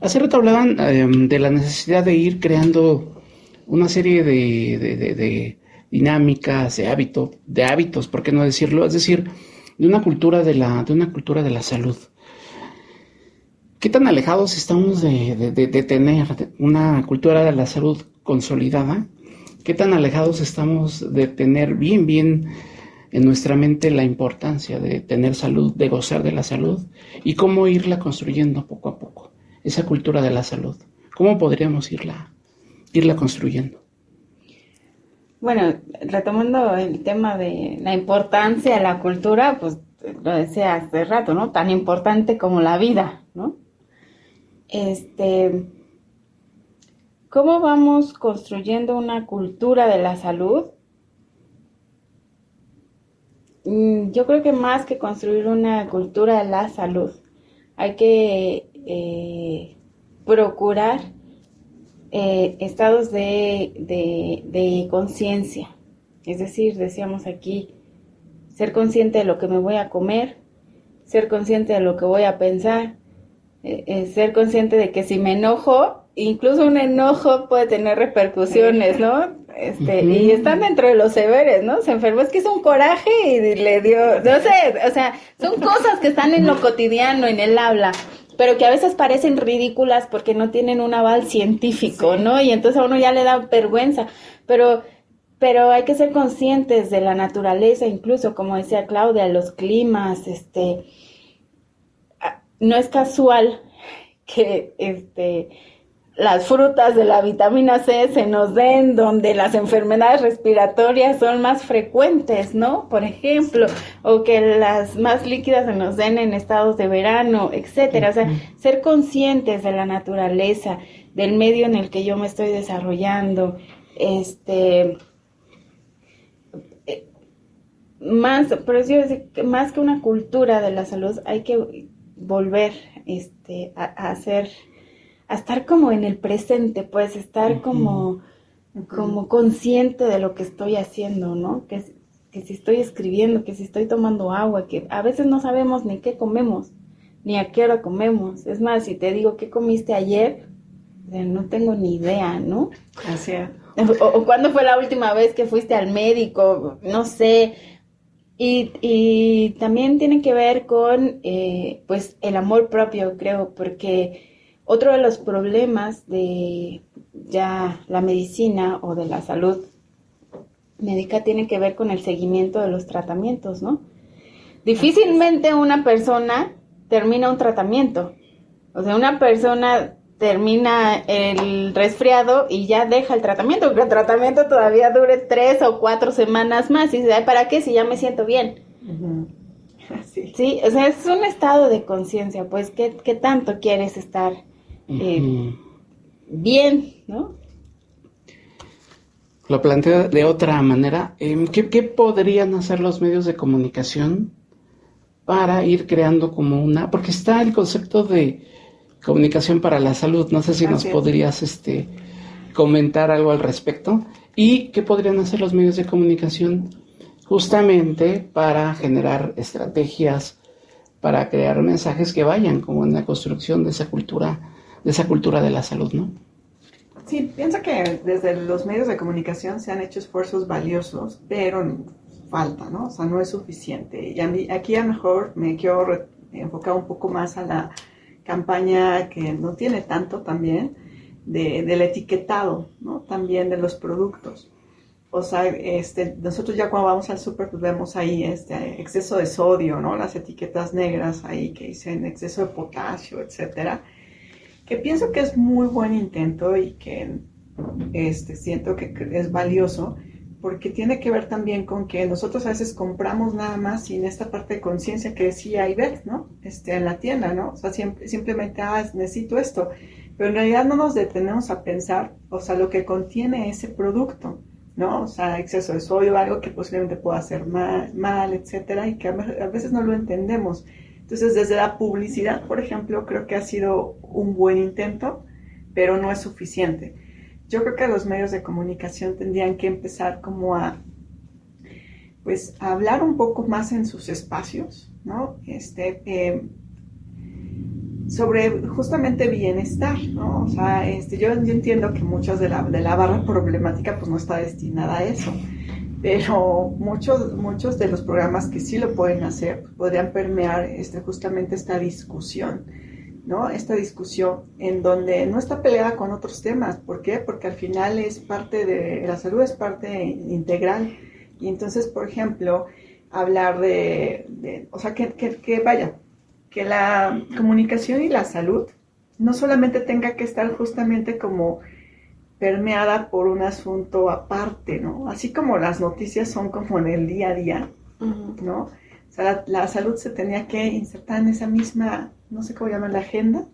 Hace rato hablaban em, de la necesidad de ir creando una serie de, dinámicas, de hábitos, de hábitos, ¿por qué no decirlo? Es decir, de una cultura de la, de una cultura de la salud. ¿Qué tan alejados estamos de, tener una cultura de la salud consolidada? ¿Qué tan alejados estamos de tener bien, bien en nuestra mente la importancia de tener salud, de gozar de la salud y cómo irla construyendo poco a poco, esa cultura de la salud? ¿Cómo podríamos irla, irla construyendo? Bueno, retomando el tema de la importancia de la cultura, pues lo decía hace rato, ¿no? Tan importante como la vida, ¿no? Este, ¿cómo vamos construyendo una cultura de la salud? Mm, yo creo que más que construir una cultura de la salud, hay que eh, procurar eh, estados de, de conciencia. Es decir, decíamos aquí, ser consciente de lo que me voy a comer, ser consciente de lo que voy a pensar, eh, eh, ser consciente de que si me enojo, incluso un enojo puede tener repercusiones, ¿no? Este, Y están dentro de los severes, ¿no? Se enfermó, es que es un coraje y le dio, no sé, o sea, son cosas que están en lo cotidiano, en el habla, pero que a veces parecen ridículas porque no tienen un aval científico, ¿no? Y entonces a uno ya le da vergüenza, pero pero hay que ser conscientes de la naturaleza, incluso como decía Claudia, los climas, este, no es casual que este, las frutas de la vitamina C se nos den donde las enfermedades respiratorias son más frecuentes, ¿no? Por ejemplo, o que las más líquidas se nos den en estados de verano, etcétera. O sea, ser conscientes de la naturaleza, del medio en el que yo me estoy desarrollando, este eh, más, por eso yo más que una cultura de la salud, hay que volver este, a, hacer, a estar como en el presente, pues estar como, como consciente de lo que estoy haciendo, ¿no? Que, que si estoy escribiendo, que si estoy tomando agua, que a veces no sabemos ni qué comemos, ni a qué hora comemos. Es más, si te digo qué comiste ayer, no tengo ni idea, ¿no? Así O, o, cuándo fue la última vez que fuiste al médico, no sé, y, también tiene que ver con eh, pues el amor propio, creo, porque otro de los problemas de ya la medicina o de la salud médica tiene que ver con el seguimiento de los tratamientos, ¿no? Difícilmente una persona termina un tratamiento. O sea, una persona termina el resfriado y ya deja el tratamiento, porque el tratamiento todavía dure tres o cuatro semanas más. Y dice, ¿para qué si ya me siento bien? sí. o sea, es un estado de conciencia, pues, ¿qué, ¿qué, tanto quieres estar eh, bien, no? Lo planteo de otra manera. Em, ¿Qué, ¿Qué podrían hacer los medios de comunicación para ir creando como una... Porque está el concepto de Comunicación para la Salud. No sé si nos podrías este, comentar algo al respecto. ¿Y qué podrían hacer los medios de comunicación justamente para generar estrategias, para crear mensajes que vayan como en la construcción de esa cultura, de esa cultura de la salud, ¿no? Sí, pienso que desde los medios de comunicación se han hecho esfuerzos valiosos, pero falta, ¿no? O sea, no es suficiente. Y aquí a lo mejor me quiero enfocar un poco más a la campaña que no tiene tanto también del etiquetado, ¿no? También de los productos. O sea, este, nosotros ya cuando vamos al súper, pues vemos ahí este exceso de sodio, ¿no? Las etiquetas negras ahí que dicen exceso de potasio, etcétera. Que pienso que es muy buen intento y que este, siento que es valioso, porque tiene que ver también con que nosotros a veces compramos nada más sin esta parte de conciencia que decía Ivette, ¿no? Este, en la tienda, ¿no? O sea, siempre, simplemente, ah, necesito esto. Pero en realidad no nos detenemos a pensar, o sea, lo que contiene ese producto, ¿no? O sea, exceso de sodio, algo que posiblemente pueda hacer mal, mal etcétera, y que a veces no lo entendemos. Entonces, desde la publicidad, por ejemplo, creo que ha sido un buen intento, pero no es suficiente yo creo que los medios de comunicación tendrían que empezar como a, pues, hablar un poco más en sus espacios, ¿no? Este, eh, sobre justamente bienestar, ¿no? O sea, este, yo, entiendo que muchas de la, de la barra problemática pues no está destinada a eso, pero muchos, muchos de los programas que sí lo pueden hacer pues, podrían permear este, justamente esta discusión, ¿no? Esta discusión en donde no está peleada con otros temas, ¿por qué? Porque al final es parte de, la salud es parte integral, y entonces, por ejemplo, hablar de, o sea, que, que, que vaya, que la comunicación y la salud no solamente tenga que estar justamente como permeada por un asunto aparte, ¿no? Así como las noticias son como en el día a día, ¿no? O sea, la, salud se tenía que insertar en esa misma, no sé cómo llaman, la agenda,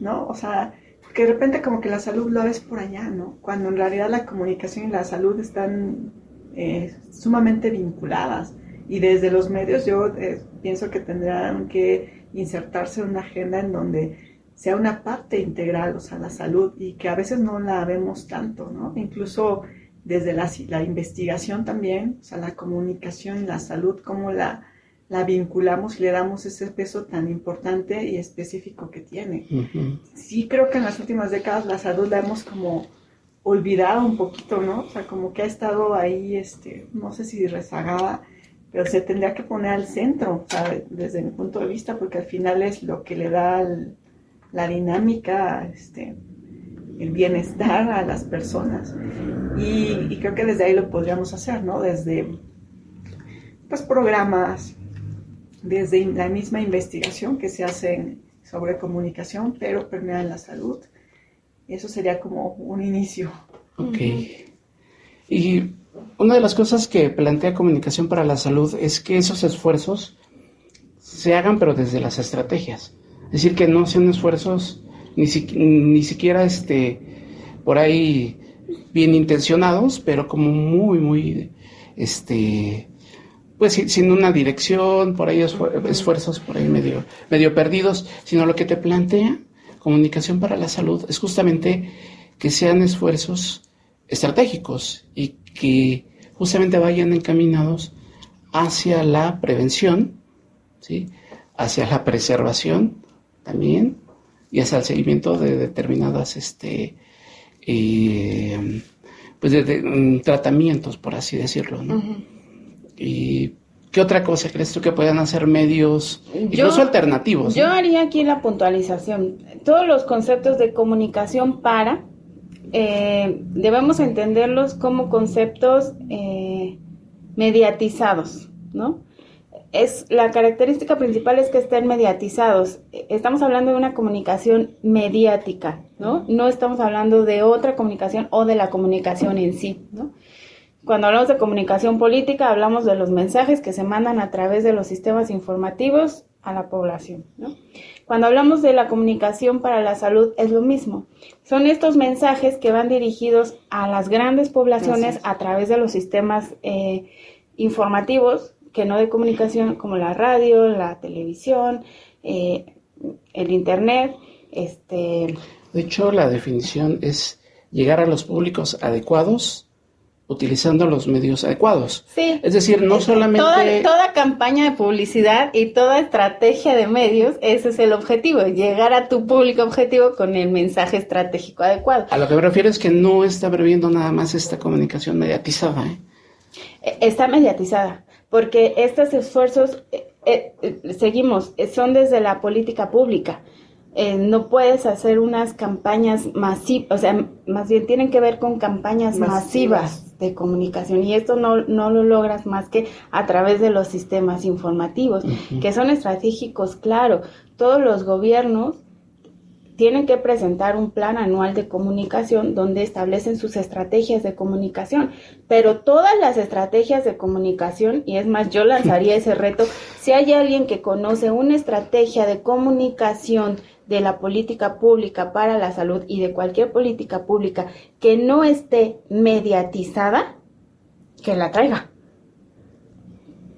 ¿no? O sea, que de repente como que la salud lo ves por allá, ¿no? Cuando en realidad la comunicación y la salud están eh, sumamente vinculadas. Y desde los medios yo eh, pienso que tendrán que insertarse en una agenda en donde sea una parte integral, o sea, la salud, y que a veces no la vemos tanto, ¿no? Incluso desde la, la investigación también, o sea, la comunicación y la salud, cómo la, la vinculamos y le damos ese peso tan importante y específico que tiene. Sí creo que en las últimas décadas la salud la hemos como olvidado un poquito, ¿no? O sea, como que ha estado ahí, este, no sé si rezagada, pero se tendría que poner al centro, desde mi punto de vista, porque al final es lo que le da la dinámica, este, el bienestar a las personas. Y, creo que desde ahí lo podríamos hacer, ¿no? Desde pues, programas, desde la misma investigación que se hace sobre comunicación, pero permeada en la salud. Eso sería como un inicio. Ok. Y una de las cosas que plantea Comunicación para la Salud es que esos esfuerzos se hagan pero desde las estrategias. Es decir, que no sean esfuerzos ni, ni siquiera este, por ahí bien intencionados, pero como muy, muy, este, pues sin una dirección, por ahí esfuerzos por ahí medio, medio perdidos, sino lo que te plantea Comunicación para la Salud es justamente que sean esfuerzos estratégicos y que justamente vayan encaminados hacia la prevención, ¿sí? hacia la preservación también y hacia el seguimiento de determinadas este, eh, pues de, mm, tratamientos, por así decirlo. ¿no? ¿Y qué otra cosa crees tú que puedan hacer medios, incluso alternativos? Yo haría aquí la puntualización. Todos los conceptos de comunicación para eh, debemos entenderlos como conceptos eh, mediatizados, ¿no? Es, la característica principal es que estén mediatizados. Estamos hablando de una comunicación mediática, ¿no? No estamos hablando de otra comunicación o de la comunicación en sí, ¿no? Cuando hablamos de comunicación política, hablamos de los mensajes que se mandan a través de los sistemas informativos a la población, ¿no? Cuando hablamos de la comunicación para la salud es lo mismo. Son estos mensajes que van dirigidos a las grandes poblaciones a través de los sistemas eh, informativos, que no de comunicación, como la radio, la televisión, eh, el internet. Este... De hecho, la definición es llegar a los públicos adecuados utilizando los medios adecuados. Sí. Es decir, no solamente... Toda, campaña de publicidad y toda estrategia de medios, ese es el objetivo, llegar a tu público objetivo con el mensaje estratégico adecuado. A lo que me refiero es que no está previendo nada más esta comunicación mediatizada. ¿eh? E, está mediatizada, porque estos esfuerzos, eh, eh, seguimos, son desde la política pública. no puedes hacer unas campañas masivas, o sea, más bien tienen que ver con campañas masivas de comunicación y esto no, no lo logras más que a través de los sistemas informativos, que son estratégicos, claro. Todos los gobiernos tienen que presentar un plan anual de comunicación donde establecen sus estrategias de comunicación, pero todas las estrategias de comunicación, y es más, yo lanzaría ese reto, si hay alguien que conoce una estrategia de comunicación de la política pública para la salud y de cualquier política pública que no esté mediatizada, que la traiga.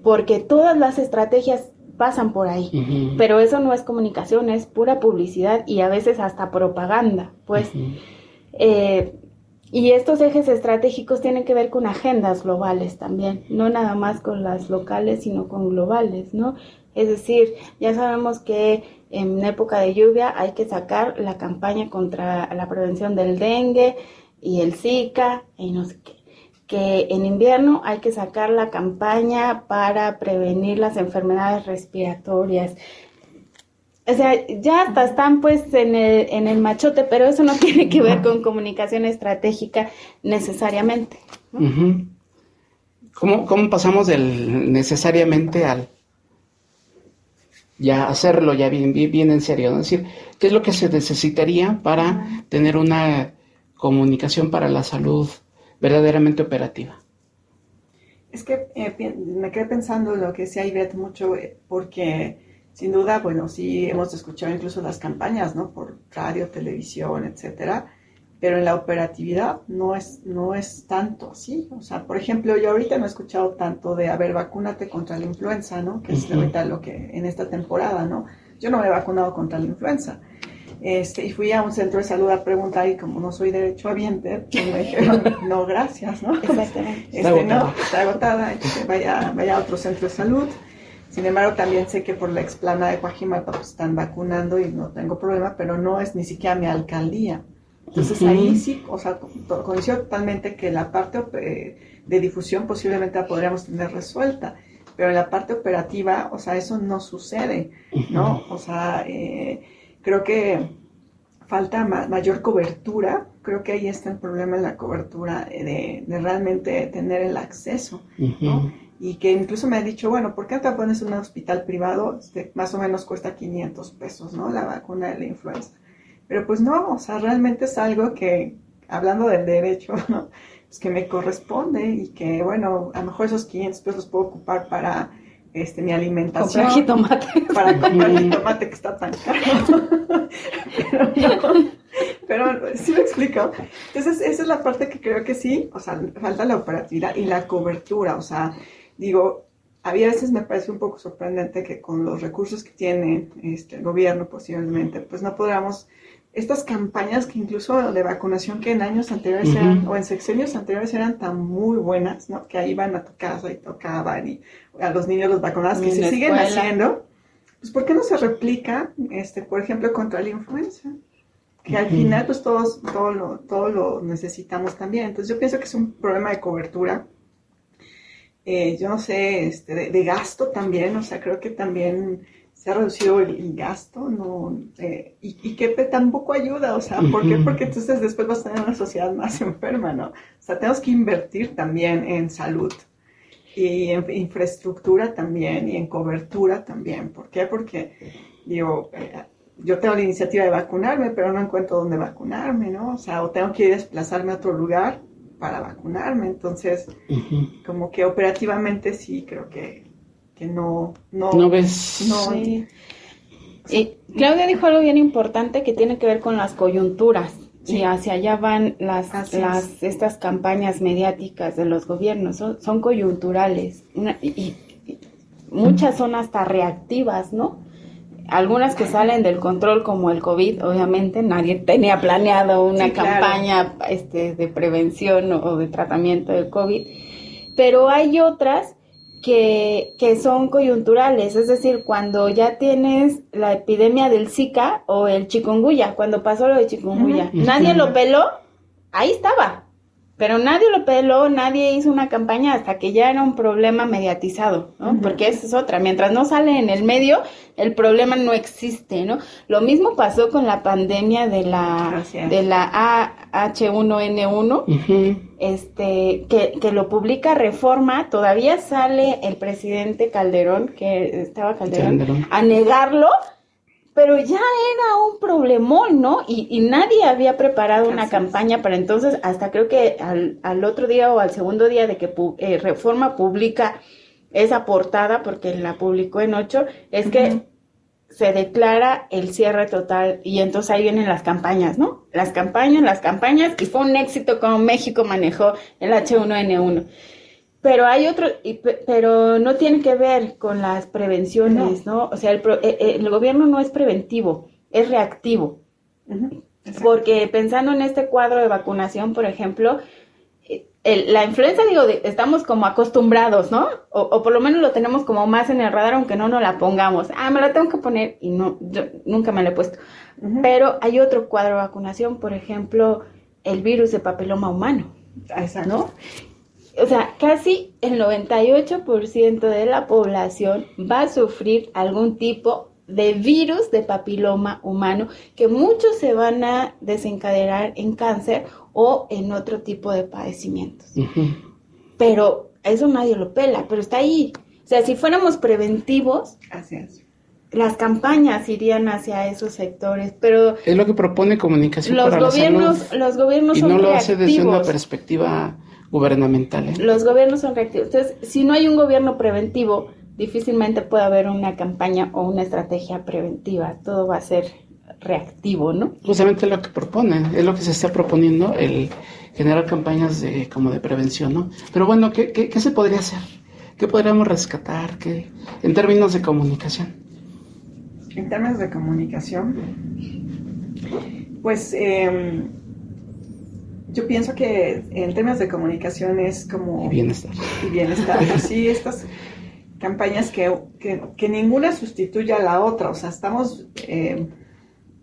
Porque todas las estrategias pasan por ahí, pero eso no es comunicación, es pura publicidad y a veces hasta propaganda, pues. Eh, y estos ejes estratégicos tienen que ver con agendas globales también, no nada más con las locales, sino con globales, ¿no? Es decir, ya sabemos que en época de lluvia hay que sacar la campaña contra la prevención del dengue y el Zika y no sé qué. Que en invierno hay que sacar la campaña para prevenir las enfermedades respiratorias. O sea, ya hasta están pues en el, en el machote, pero eso no tiene que ver con comunicación estratégica necesariamente. ¿Cómo, ¿Cómo pasamos del necesariamente al ya hacerlo ya bien, bien, en serio, Es decir, ¿qué es lo que se necesitaría para tener una comunicación para la salud verdaderamente operativa? Es que eh, me quedé pensando lo que decía Ivette mucho, eh, porque sin duda, bueno, sí hemos escuchado incluso las campañas, ¿no? Por radio, televisión, etcétera, pero en la operatividad no es, no es tanto así. O sea, por ejemplo, yo ahorita no he escuchado tanto de, a ver, vacúnate contra la influenza, ¿no? Que es ahorita lo que en esta temporada, ¿no? Yo no me he vacunado contra la influenza. Este, y fui a un centro de salud a preguntar y como no soy derecho derechohabiente, pues me dijeron, no, gracias, ¿no? Exactamente. Este, no, está agotada, vaya, vaya a otro centro de salud. Sin embargo, también sé que por la explana de Coajimalpa pues, están vacunando y no tengo problema, pero no es ni siquiera mi alcaldía. Entonces ahí sí, o sea, coincido totalmente que la parte eh, de difusión posiblemente la podríamos tener resuelta, pero en la parte operativa, o sea, eso no sucede, ¿no? O sea, eh, creo que falta mayor cobertura, creo que ahí está el problema en la cobertura de, realmente tener el acceso, ¿no? Y que incluso me ha dicho, bueno, ¿por qué no te pones en un hospital privado? Este, más o menos cuesta 500 pesos, ¿no? La vacuna de la influenza. Pero pues no, o sea, realmente es algo que, hablando del derecho, ¿no? Pues que me corresponde y que, bueno, a lo mejor esos 500 pesos los puedo ocupar para este, mi alimentación. Comprar jitomate. Para comprar jitomate que está tan caro. pero no, pero sí me explico. Entonces, esa es la parte que creo que sí, o sea, falta la operatividad y la cobertura. O sea, digo, a veces me parece un poco sorprendente que con los recursos que tiene este, el gobierno posiblemente, pues no podamos estas campañas que incluso de vacunación que en años anteriores eran, o en sexenios anteriores eran tan muy buenas, ¿no? Que ahí iban a tu casa y tocaban y a los niños los vacunaban, que se siguen haciendo, pues ¿por qué no se replica, este, por ejemplo, contra la influenza? Que al final, pues todos, todo lo, todo lo necesitamos también. Entonces yo pienso que es un problema de cobertura. Eh, yo no sé, este, de gasto también, o sea, creo que también se ha reducido el, gasto, ¿no? Eh, y, que tampoco ayuda, o sea, ¿por qué? Porque entonces después vas a tener una sociedad más enferma, ¿no? O sea, tenemos que invertir también en salud y en infraestructura también y en cobertura también. ¿Por qué? Porque, digo, eh, yo tengo la iniciativa de vacunarme, pero no encuentro dónde vacunarme, ¿no? O sea, o tengo que desplazarme a otro lugar para vacunarme. Entonces, como que operativamente sí creo que que no, no, ves. Y Claudia dijo algo bien importante que tiene que ver con las coyunturas. Y hacia allá van las, las estas campañas mediáticas de los gobiernos, son, coyunturales. y, muchas son hasta reactivas, ¿no? Algunas que salen del control como el COVID, obviamente nadie tenía planeado una campaña este, de prevención o de tratamiento del COVID, pero hay otras que, que, son coyunturales, es decir, cuando ya tienes la epidemia del Zika o el chikungunya, cuando pasó lo de chikungunya, nadie lo peló, ahí estaba, pero nadie lo peló, nadie hizo una campaña hasta que ya era un problema mediatizado, ¿no? Porque esa es otra, mientras no sale en el medio, el problema no existe, ¿no? Lo mismo pasó con la pandemia de la, de la AH1N1, este, que, que lo publica Reforma, todavía sale el presidente Calderón, que estaba Calderón. a negarlo, pero ya era un problemón, ¿no? Y, nadie había preparado una campaña para entonces, hasta creo que al, otro día o al segundo día de que eh, Reforma publica esa portada, porque la publicó en ocho, es que se declara el cierre total y entonces ahí vienen las campañas, ¿no? Las campañas, las campañas, y fue un éxito como México manejó el H1N1. Pero hay otro, pero no tiene que ver con las prevenciones, ¿no? O sea, el, eh, eh, el, gobierno no es preventivo, es reactivo. Porque pensando en este cuadro de vacunación, por ejemplo, la influenza, digo, estamos como acostumbrados, ¿no? O, por lo menos lo tenemos como más en el radar, aunque no nos la pongamos. Ah, me la tengo que poner y no, yo nunca me la he puesto. Pero hay otro cuadro de vacunación, por ejemplo, el virus de papiloma humano. Exacto. ¿No? O sea, casi el 98% de la población va a sufrir algún tipo de virus de papiloma humano, que muchos se van a desencadenar en cáncer o en otro tipo de padecimientos. Pero eso nadie lo pela, pero está ahí. O sea, si fuéramos preventivos, las campañas irían hacia esos sectores, pero es lo que propone comunicación los para gobiernos, la los gobiernos y no lo hace desde una perspectiva gubernamental. ¿eh? Los gobiernos son reactivos. Entonces, si no hay un gobierno preventivo, difícilmente puede haber una campaña o una estrategia preventiva. Todo va a ser reactivo, ¿no? Justamente lo que proponen, es lo que se está proponiendo, el generar campañas de, como de prevención, ¿no? Pero bueno, ¿qué, qué, se podría hacer? ¿Qué podríamos rescatar ¿Qué, en términos de comunicación? En términos de comunicación, pues em, yo pienso que en términos de comunicación es como... Y bienestar. Y bienestar. sí, estas campañas que, que, ninguna sustituye a la otra. O sea, estamos eh,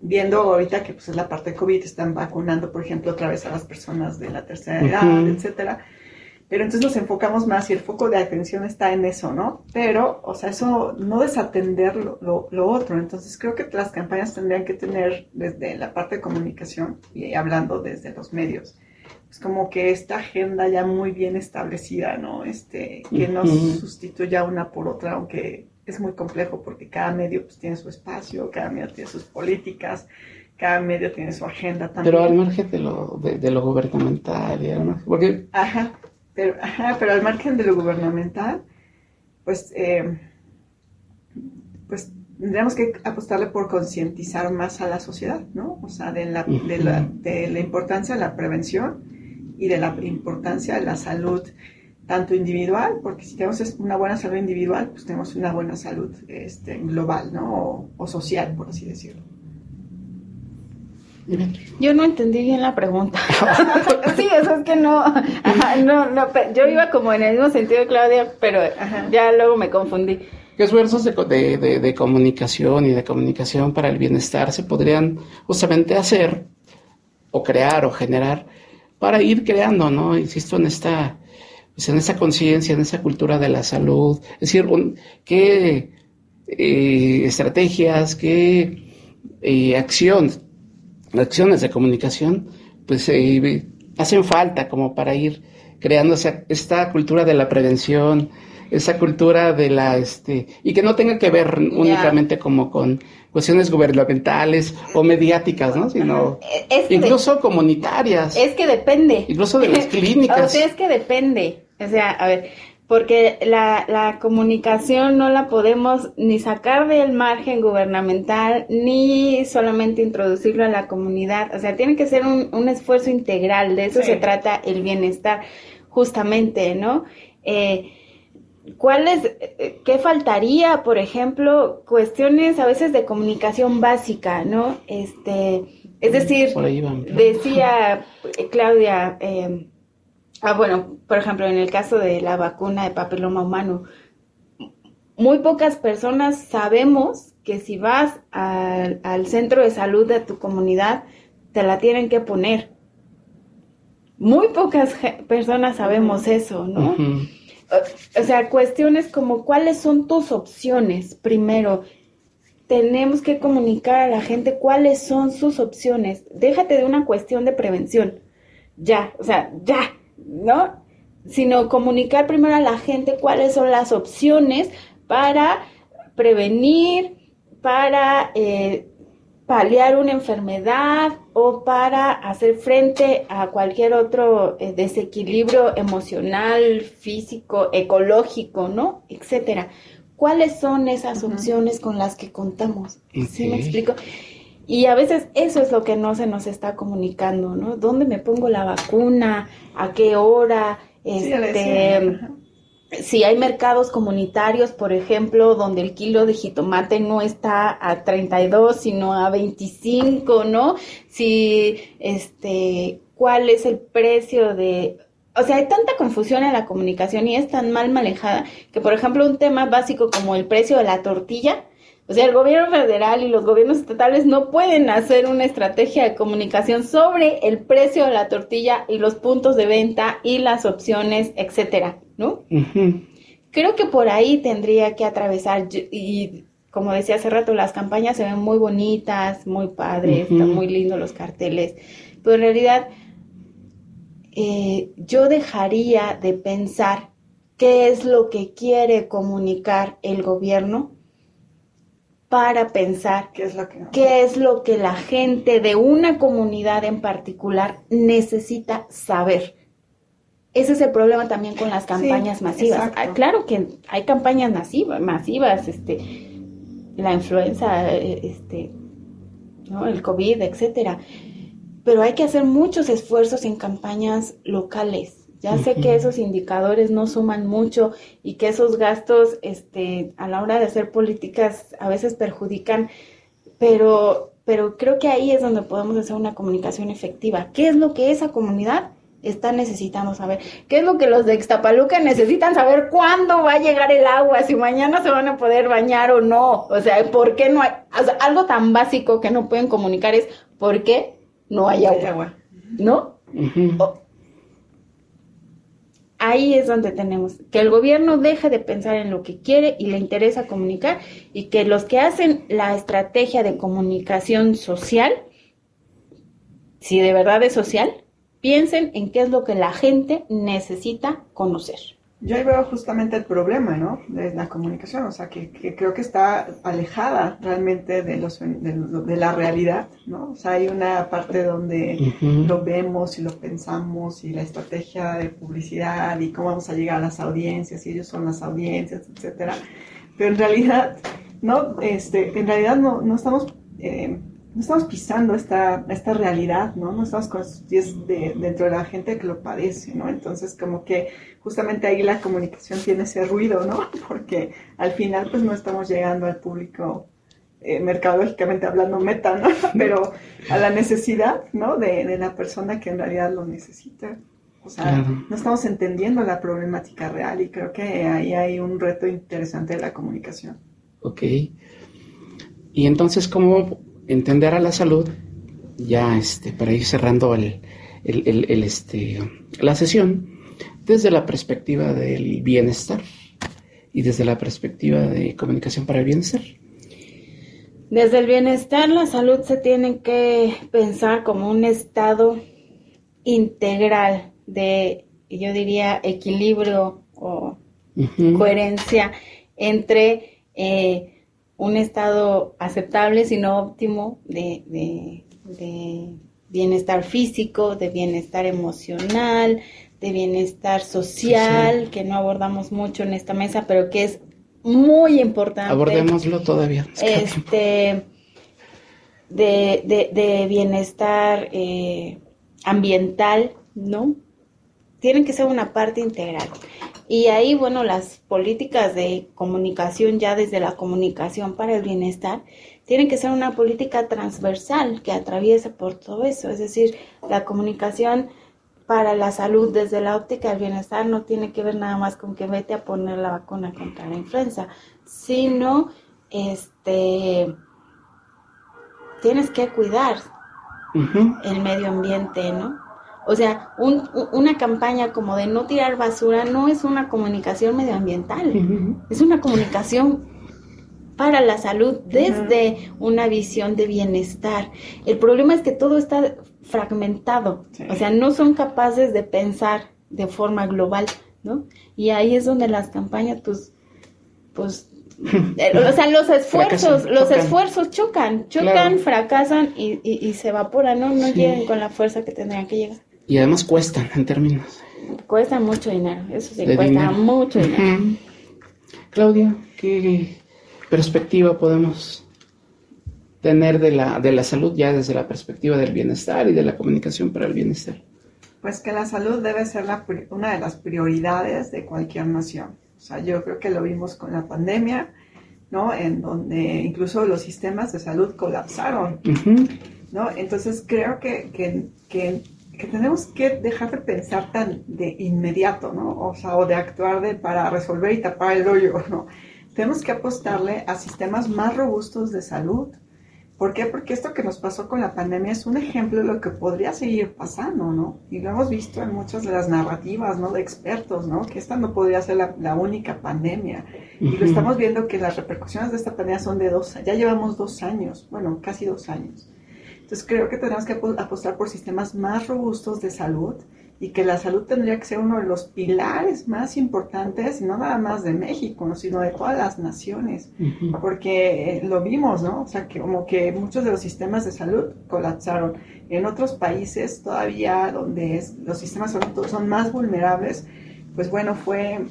viendo ahorita que pues es la parte de COVID, están vacunando, por ejemplo, otra vez a las personas de la tercera edad, etcétera. Pero entonces nos enfocamos más y el foco de atención está en eso, ¿no? Pero, o sea, eso no desatender lo, lo, otro. Entonces creo que las campañas tendrían que tener desde la parte de comunicación y hablando desde los medios. Es como que esta agenda ya muy bien establecida, ¿no? Este, que no sustituya una por otra, aunque es muy complejo porque cada medio pues, tiene su espacio, cada medio tiene sus políticas, cada medio tiene su agenda también. Pero al margen de lo, de, lo gubernamental, porque... Ajá pero, pero al margen de lo gubernamental, pues, eh, pues tendríamos que apostarle por concientizar más a la sociedad, ¿no? O sea, de la, de la, de la importancia de la prevención y de la importancia de la salud tanto individual, porque si tenemos una buena salud individual, pues tenemos una buena salud este, global, ¿no? O, social, por así decirlo. Yo no entendí bien la pregunta. sí, eso es que no, no, no, yo iba como en el mismo sentido de Claudia, pero ya luego me confundí. ¿Qué esfuerzos de, de, de, comunicación y de comunicación para el bienestar se podrían justamente hacer o crear o generar para ir creando, ¿no? Insisto en esta pues en esa conciencia, en esa cultura de la salud, es decir, qué eh, estrategias, qué eh, acción, acciones de comunicación, pues eh, hacen falta como para ir creando esta cultura de la prevención, esa cultura de la, este, y que no tenga que ver únicamente como con cuestiones gubernamentales o mediáticas, ¿no? Sino incluso comunitarias. Es que depende. Incluso de las clínicas. o sea, es que depende. O sea, a ver, porque la, la comunicación no la podemos ni sacar del margen gubernamental, ni solamente introducirlo a la comunidad. O sea, tiene que ser un, un esfuerzo integral, de eso se trata el bienestar, justamente, ¿no? Eh, ¿Cuáles, eh, qué faltaría, por ejemplo, cuestiones a veces de comunicación básica, ¿no? Este, es decir, decía Claudia, eh, Ah, bueno, por ejemplo, en el caso de la vacuna de papiloma humano, muy pocas personas sabemos que si vas al, centro de salud de tu comunidad, te la tienen que poner. Muy pocas personas sabemos eso, ¿no? O, sea, cuestiones como cuáles son tus opciones. Primero, tenemos que comunicar a la gente cuáles son sus opciones. Déjate de una cuestión de prevención. Ya, o sea, ya ¿no? Sino comunicar primero a la gente cuáles son las opciones para prevenir, para eh, paliar una enfermedad o para hacer frente a cualquier otro eh, desequilibrio emocional, físico, ecológico, ¿no? Etcétera. ¿Cuáles son esas opciones con las que contamos? ¿Sí me explico? Y a veces eso es lo que no se nos está comunicando, ¿no? ¿Dónde me pongo la vacuna? ¿A qué hora? Este, si hay mercados comunitarios, por ejemplo, donde el kilo de jitomate no está a 32, sino a 25, ¿no? Si, este, ¿cuál es el precio de o sea, hay tanta confusión en la comunicación y es tan mal manejada que, por ejemplo, un tema básico como el precio de la tortilla, o sea, el gobierno federal y los gobiernos estatales no pueden hacer una estrategia de comunicación sobre el precio de la tortilla y los puntos de venta y las opciones, etcétera, ¿no? Creo que por ahí tendría que atravesar y como decía hace rato, las campañas se ven muy bonitas, muy padres, están muy lindos los carteles, pero en realidad eh, yo dejaría de pensar qué es lo que quiere comunicar el gobierno para pensar ¿Qué es, lo que, qué es lo que la gente de una comunidad en particular necesita saber. Ese es el problema también con las campañas masivas. Ah, claro que hay campañas masivas, masivas, este, la influenza, eh, este, ¿no? el COVID, etcétera pero hay que hacer muchos esfuerzos en campañas locales. Ya sé que esos indicadores no suman mucho y que esos gastos este, a la hora de hacer políticas a veces perjudican, pero, pero creo que ahí es donde podemos hacer una comunicación efectiva. ¿Qué es lo que esa comunidad está necesitando saber? ¿Qué es lo que los de Ixtapaluca necesitan saber? ¿Cuándo va a llegar el agua? Si mañana se van a poder bañar o no. O sea, ¿por qué no hay? algo tan básico que no pueden comunicar es ¿por qué no hay agua. ¿No? Ahí es donde tenemos que el gobierno deje de pensar en lo que quiere y le interesa comunicar y que los que hacen la estrategia de comunicación social, si de verdad es social, piensen en qué es lo que la gente necesita conocer. Yo ahí veo justamente el problema, ¿no? De la comunicación, o sea, que, creo que está alejada realmente de, los, de, la realidad, ¿no? O sea, hay una parte donde lo vemos y lo pensamos y la estrategia de publicidad y cómo vamos a llegar a las audiencias y ellos son las audiencias, etcétera. Pero en realidad, ¿no? Este, en realidad no, no estamos... Eh, no estamos pisando esta, esta realidad, ¿no? No estamos de, dentro de la gente que lo padece, ¿no? Entonces, como que justamente ahí la comunicación tiene ese ruido, ¿no? Porque al final, pues no estamos llegando al público eh, mercadológicamente hablando meta, ¿no? Pero a la necesidad, ¿no? De, de, la persona que en realidad lo necesita. O sea, no estamos entendiendo la problemática real y creo que ahí hay un reto interesante de la comunicación. Ok. Y entonces, ¿cómo entender a la salud, ya este, para ir cerrando el, este, la sesión, desde la perspectiva del bienestar y desde la perspectiva de comunicación para el bienestar. Desde el bienestar, la salud se tiene que pensar como un estado integral de, yo diría, equilibrio o coherencia entre eh, un estado aceptable, sino óptimo de, bienestar físico, de bienestar emocional, de bienestar social, que no abordamos mucho en esta mesa, pero que es muy importante. Abordémoslo todavía. Este, de, de, bienestar eh, ambiental, ¿no? Tienen que ser una parte integral. Y ahí, bueno, las políticas de comunicación, ya desde la comunicación para el bienestar, tienen que ser una política transversal que atraviese por todo eso. Es decir, la comunicación para la salud desde la óptica del bienestar no tiene que ver nada más con que vete a poner la vacuna contra la influenza, sino este tienes que cuidar el medio ambiente, ¿no? O sea, una campaña como de no tirar basura no es una comunicación medioambiental, es una comunicación para la salud desde una visión de bienestar. El problema es que todo está fragmentado, o sea, no son capaces de pensar de forma global, ¿no? Y ahí es donde las campañas, pues, pues, eh, o sea, los esfuerzos, los esfuerzos chocan, chocan, fracasan y, y, se evaporan, ¿no? No llegan con la fuerza que tendrían que llegar. Y además cuestan en términos. Cuesta mucho dinero, eso sí, cuesta mucho dinero. Claudia, ¿qué perspectiva podemos tener de la, de la salud ya desde la perspectiva del bienestar y de la comunicación para el bienestar? Pues que la salud debe ser una de las prioridades de cualquier nación. O sea, yo creo que lo vimos con la pandemia, ¿no? En donde incluso los sistemas de salud colapsaron, ¿no? Entonces creo que, que, que que tenemos que dejar de pensar tan de inmediato, ¿no? O sea, o de actuar de, para resolver y tapar el hoyo, ¿no? Tenemos que apostarle a sistemas más robustos de salud. ¿Por qué? Porque esto que nos pasó con la pandemia es un ejemplo de lo que podría seguir pasando, ¿no? Y lo hemos visto en muchas de las narrativas, ¿no? De expertos, ¿no? Que esta no podría ser la, la única pandemia. Y lo estamos viendo que las repercusiones de esta pandemia son de dos, ya llevamos dos años, bueno, casi dos años. Entonces creo que tenemos que apostar por sistemas más robustos de salud y que la salud tendría que ser uno de los pilares más importantes, no nada más de México, sino de todas las naciones, porque eh, lo vimos, ¿no? O sea, que como que muchos de los sistemas de salud colapsaron. En otros países todavía donde los sistemas de salud son más vulnerables, pues bueno, fue,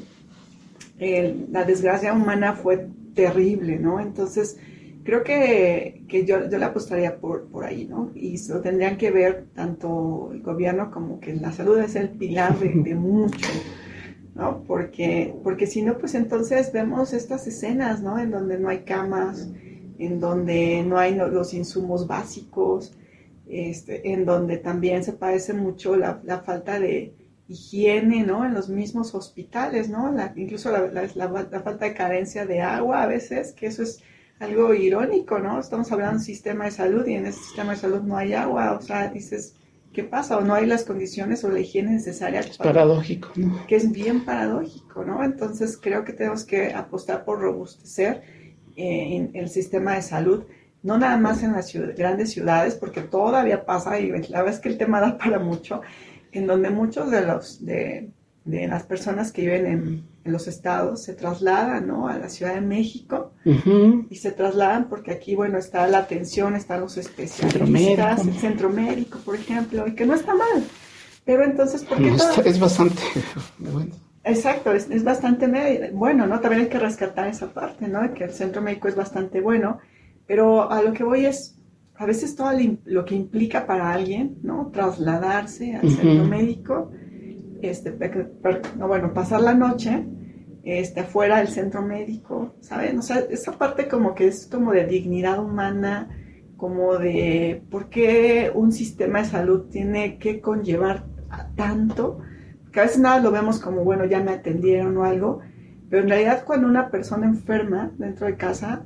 la desgracia humana fue terrible, ¿no? Entonces, creo que, que yo, yo le apostaría por, por ahí, ¿no? Y lo tendrían que ver tanto el gobierno como que la salud es el pilar de, mucho, ¿no? Porque, porque si no, pues entonces vemos estas escenas, ¿no? En donde no hay camas, en donde no hay los insumos básicos, este, en donde también se padece mucho la, la falta de higiene, ¿no? En los mismos hospitales, ¿no? La, incluso la, la, la falta de carencia de agua a veces, que eso es algo irónico, ¿no? Estamos hablando de un sistema de salud y en ese sistema de salud no hay agua, o sea, dices, ¿qué pasa? O no hay las condiciones o la higiene necesaria. Es paradójico, ¿no? Que es bien paradójico, ¿no? Entonces creo que tenemos que apostar por robustecer eh, el sistema de salud, no nada más en las grandes ciudades, porque todavía pasa, y la verdad es que el tema da para mucho, en donde muchos de los, de, de las personas que viven en en los estados se trasladan ¿no? a la Ciudad de México y se trasladan porque aquí, bueno, está la atención, están los especialistas, el centro médico, por ejemplo, y que no está mal. Pero entonces, ¿por qué Es bastante bueno. Exacto, es, es, bastante bueno, ¿no? También hay que rescatar esa parte, ¿no? Que el centro médico es bastante bueno, pero a lo que voy es, a veces todo lo que implica para alguien, ¿no? Trasladarse al centro médico, este, no, bueno, pasar la noche este, afuera del centro médico, ¿saben? O sea, esa parte como que es como de dignidad humana, como de por qué un sistema de salud tiene que conllevar tanto, que a veces nada lo vemos como, bueno, ya me atendieron o algo, pero en realidad cuando una persona enferma dentro de casa,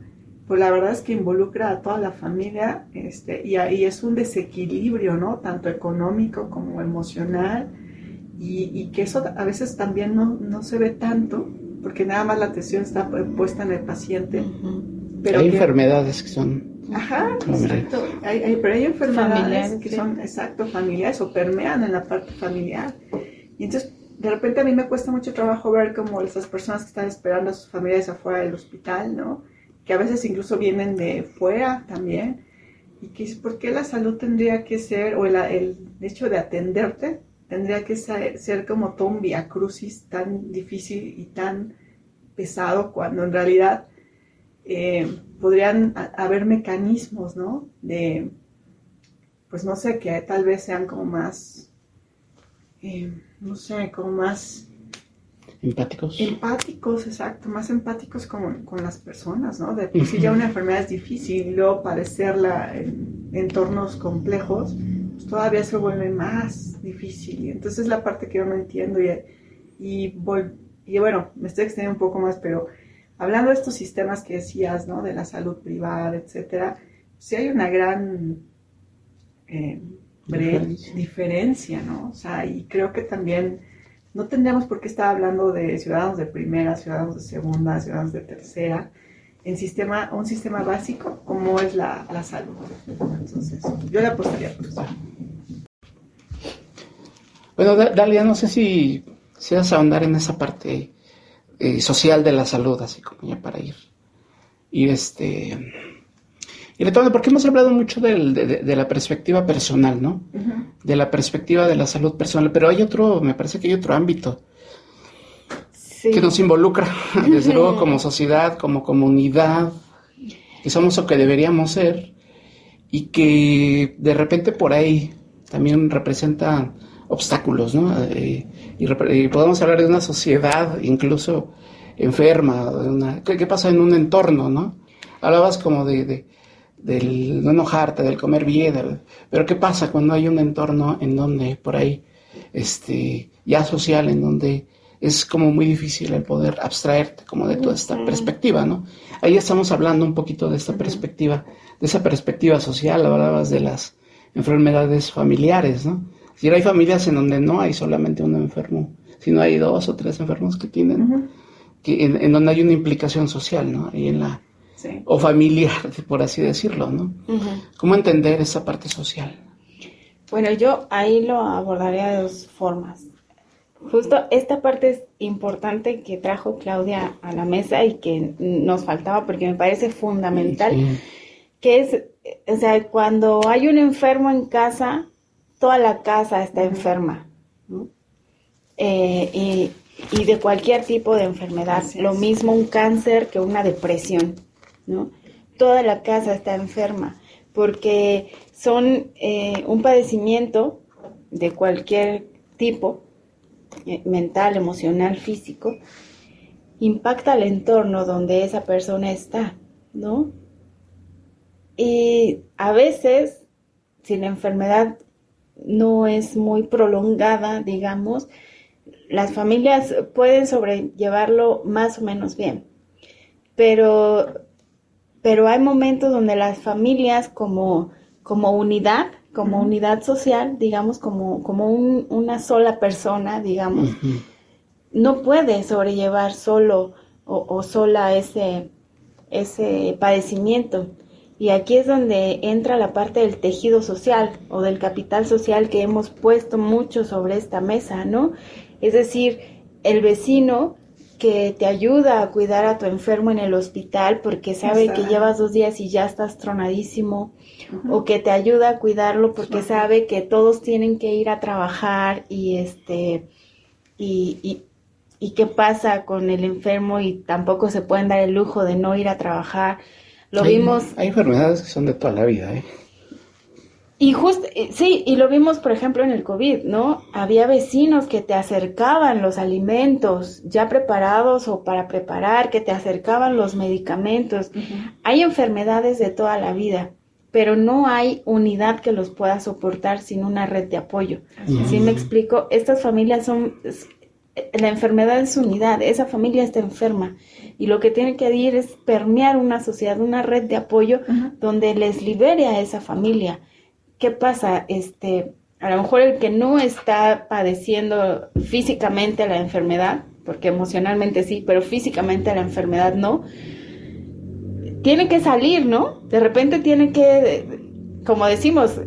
pues la verdad es que involucra a toda la familia este, y ahí es un desequilibrio, ¿no? Tanto económico como emocional y, que eso a veces también no, no, se ve tanto, porque nada más la atención está puesta en el paciente. pero hay enfermedades que son... Ajá, exacto. Hay, pero hay enfermedades que son, exacto, familiares o permean en la parte familiar. Y entonces, de repente a mí me cuesta mucho trabajo ver como esas personas que están esperando a sus familiares afuera del hospital, ¿no? Que a veces incluso vienen de fuera también. Y que es, ¿por qué la salud tendría que ser, o el, el hecho de atenderte, tendría que ser, como todo un via crucis tan difícil y tan pesado cuando en realidad eh, podrían haber mecanismos, ¿no? De, pues no sé, que tal vez sean como más, eh, no sé, como más... Empáticos. Empáticos, exacto, más empáticos con, con las personas, ¿no? De si ya una enfermedad es difícil, luego padecerla en entornos complejos, todavía se vuelve más difícil. Y entonces la parte que yo no entiendo y, y, y bueno, me estoy extendiendo un poco más, pero hablando de estos sistemas que decías, ¿no? De la salud privada, etcétera, sí hay una gran eh, diferencia. diferencia, ¿no? O sea, y creo que también no tendríamos por qué estar hablando de ciudadanos de primera, ciudadanos de segunda, ciudadanos de tercera, en sistema, un sistema básico como es la, la salud. Entonces, yo le apostaría por eso. Bueno, Dalia, no sé si seas a ahondar en esa parte eh, social de la salud, así como ya para ir. Y este. Y retomando, porque hemos hablado mucho de, la perspectiva personal, ¿no? De la perspectiva de la salud personal, pero hay otro, me parece que hay otro ámbito que nos involucra, desde luego como sociedad, como comunidad, que somos lo que deberíamos ser y que de repente por ahí también representa obstáculos, ¿no? Eh, y, podemos hablar de una sociedad incluso enferma, de una, ¿qué, pasa en un entorno, ¿no? Hablabas como de, del no enojarte, del comer bien, pero ¿qué pasa cuando hay un entorno en donde por ahí, este, ya social, en donde es como muy difícil el poder abstraerte como de toda esta perspectiva, ¿no? Ahí estamos hablando un poquito de esta perspectiva, de esa perspectiva social, hablabas de las enfermedades familiares, ¿no? Si hay familias en donde no hay solamente un enfermo, sino hay dos o tres enfermos que tienen, que en, donde hay una implicación social, ¿no? Ahí en la, o familiar, por así decirlo, ¿no? ¿Cómo entender esa parte social? Bueno, yo ahí lo abordaría de dos formas. Justo esta parte es importante que trajo Claudia a la mesa y que nos faltaba porque me parece fundamental, que es, o sea, cuando hay un enfermo en casa, toda la casa está enferma, eh, y, y, de cualquier tipo de enfermedad, lo mismo un cáncer que una depresión, ¿no? Toda la casa está enferma porque son eh, un padecimiento de cualquier tipo mental, emocional, físico, impacta al entorno donde esa persona está, ¿no? Y a veces, si la enfermedad no es muy prolongada, digamos, las familias pueden sobrellevarlo más o menos bien. Pero, pero hay momentos donde las familias como, como unidad como unidad social, digamos, como, como una sola persona, digamos, no puede sobrellevar solo o, sola ese, ese padecimiento. Y aquí es donde entra la parte del tejido social o del capital social que hemos puesto mucho sobre esta mesa, ¿no? Es decir, el vecino que te ayuda a cuidar a tu enfermo en el hospital porque sabe que llevas dos días y ya estás tronadísimo, o que te ayuda a cuidarlo porque sabe que todos tienen que ir a trabajar y este y, y, qué pasa con el enfermo y tampoco se pueden dar el lujo de no ir a trabajar. Lo vimos. Hay enfermedades que son de toda la vida, ¿eh? Y justo, eh, sí, y lo vimos, por ejemplo, en el COVID, ¿no? Había vecinos que te acercaban los alimentos ya preparados o para preparar, que te acercaban los medicamentos. Hay enfermedades de toda la vida, pero no hay unidad que los pueda soportar sin una red de apoyo. ¿Sí me explico? Estas familias son, la enfermedad es unidad, esa familia está enferma y lo que tiene que ir es permear una sociedad, una red de apoyo donde les libere a esa familia ¿qué pasa? Este, a lo mejor el que no está padeciendo físicamente la enfermedad, porque emocionalmente sí, pero físicamente la enfermedad no, tiene que salir, ¿no? De repente tiene que, como decimos,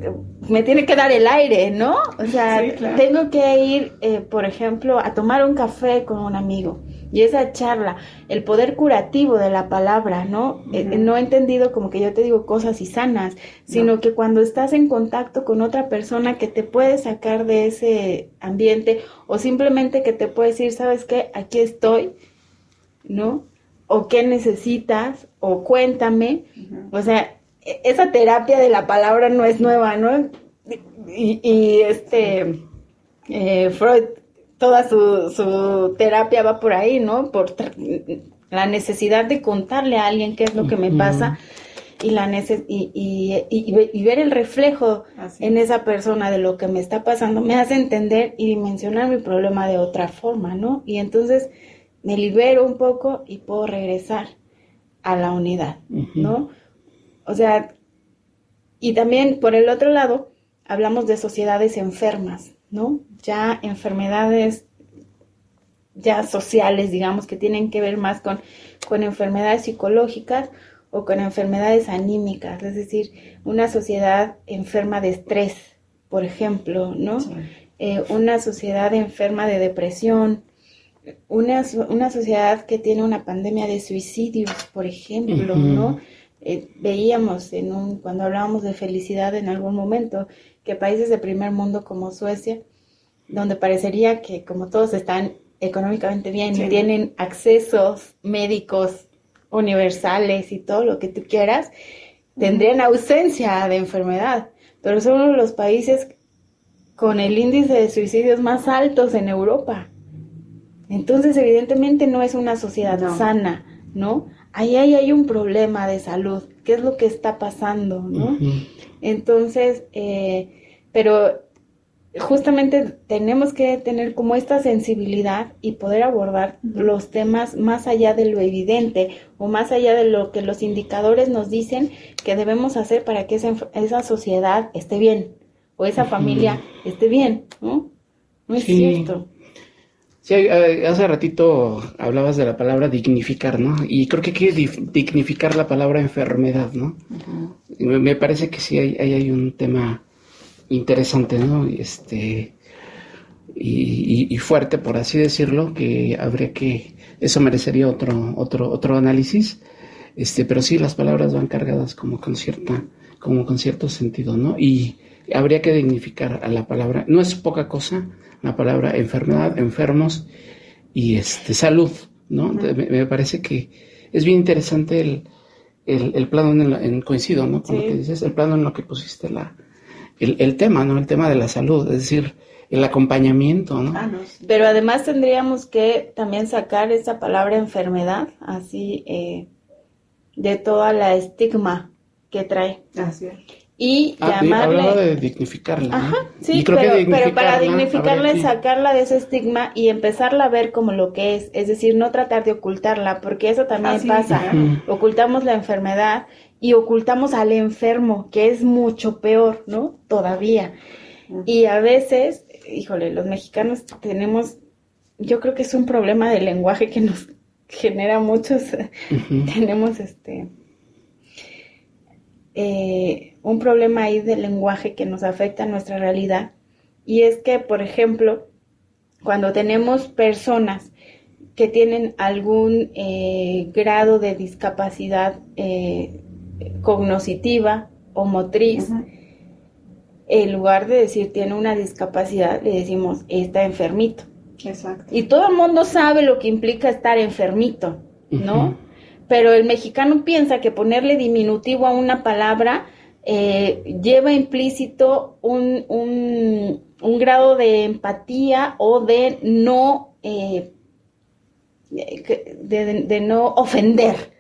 me tiene que dar el aire, ¿no? O sea, tengo que ir, eh, por ejemplo, a tomar un café con un amigo y esa charla, el poder curativo de la palabra, ¿no? Eh, no he entendido como que yo te digo cosas y sanas, sino que cuando estás en contacto con otra persona que te puede sacar de ese ambiente o simplemente que te puede decir, ¿sabes qué? Aquí estoy, ¿no? O qué necesitas, o cuéntame. O sea, e-, esa terapia de la palabra no es nueva, ¿no? Y, este, eh, Freud toda su, su terapia va por ahí, ¿no? Por la necesidad de contarle a alguien qué es lo que me pasa y, la y, y, ver el reflejo en esa persona de lo que me está pasando me hace entender y dimensionar mi problema de otra forma, ¿no? Y entonces me libero un poco y puedo regresar a la unidad, ¿no? O sea, y también por el otro lado, hablamos de sociedades enfermas, ¿no? Ya enfermedades ya sociales, digamos, que tienen que ver más con, con enfermedades psicológicas o con enfermedades anímicas, es decir, una sociedad enferma de estrés, por ejemplo, ¿no? Eh, una sociedad enferma de depresión, una, una, sociedad que tiene una pandemia de suicidios, por ejemplo, ¿no? Eh, veíamos en un, cuando hablábamos de felicidad en algún momento, que países de primer mundo como Suecia, donde parecería que como todos están económicamente bien y tienen accesos médicos universales y todo lo que tú quieras, tendrían ausencia de enfermedad. Pero son uno de los países con el índice de suicidios más altos en Europa. Entonces, evidentemente no es una sociedad sana, ¿no? ahí, hay un problema de salud, ¿qué es lo que está pasando? ¿no? Entonces, eh, pero justamente tenemos que tener como esta sensibilidad y poder abordar los temas más allá de lo evidente o más allá de lo que los indicadores nos dicen que debemos hacer para que esa, esa sociedad esté bien o esa familia esté bien, ¿no? No es cierto. Sí, hace ratito hablabas de la palabra dignificar, ¿no? Y creo que hay que dignificar la palabra enfermedad, ¿no? me, parece que sí hay, hay, un tema interesante, ¿no? Este, y, fuerte, por así decirlo, que habría que, eso merecería otro, otro, otro análisis. Este, pero sí, las palabras van cargadas como con cierta, como con cierto sentido, ¿no? Y habría que dignificar a la palabra. No es poca cosa la palabra enfermedad, enfermos y este, salud, ¿no? me, parece que es bien interesante el, el, plano en, en, coincido, ¿no? Con lo que dices, el plano en lo que pusiste la, el, tema, ¿no? El tema de la salud, es decir, el acompañamiento, ¿no? Ah, Pero además tendríamos que también sacar esa palabra enfermedad, así, eh, de toda la estigma que trae. Así es y ah, llamarle. de dignificarla. Ajá, sí, pero, para dignificarla es sacarla de ese estigma y empezarla a ver como lo que es, es decir, no tratar de ocultarla, porque eso también ah, pasa. Ocultamos la enfermedad y ocultamos al enfermo, que es mucho peor, ¿no? Todavía. Y a veces, híjole, los mexicanos tenemos, yo creo que es un problema de lenguaje que nos genera muchos, tenemos este eh, un problema ahí del lenguaje que nos afecta a nuestra realidad. Y es que, por ejemplo, cuando tenemos personas que tienen algún eh, grado de discapacidad eh, cognoscitiva o motriz, en lugar de decir tiene una discapacidad, le decimos está enfermito. Exacto. Y todo el mundo sabe lo que implica estar enfermito, ¿no? Pero el mexicano piensa que ponerle diminutivo a una palabra eh, lleva implícito un, un, grado de empatía o de no, eh, de, no ofender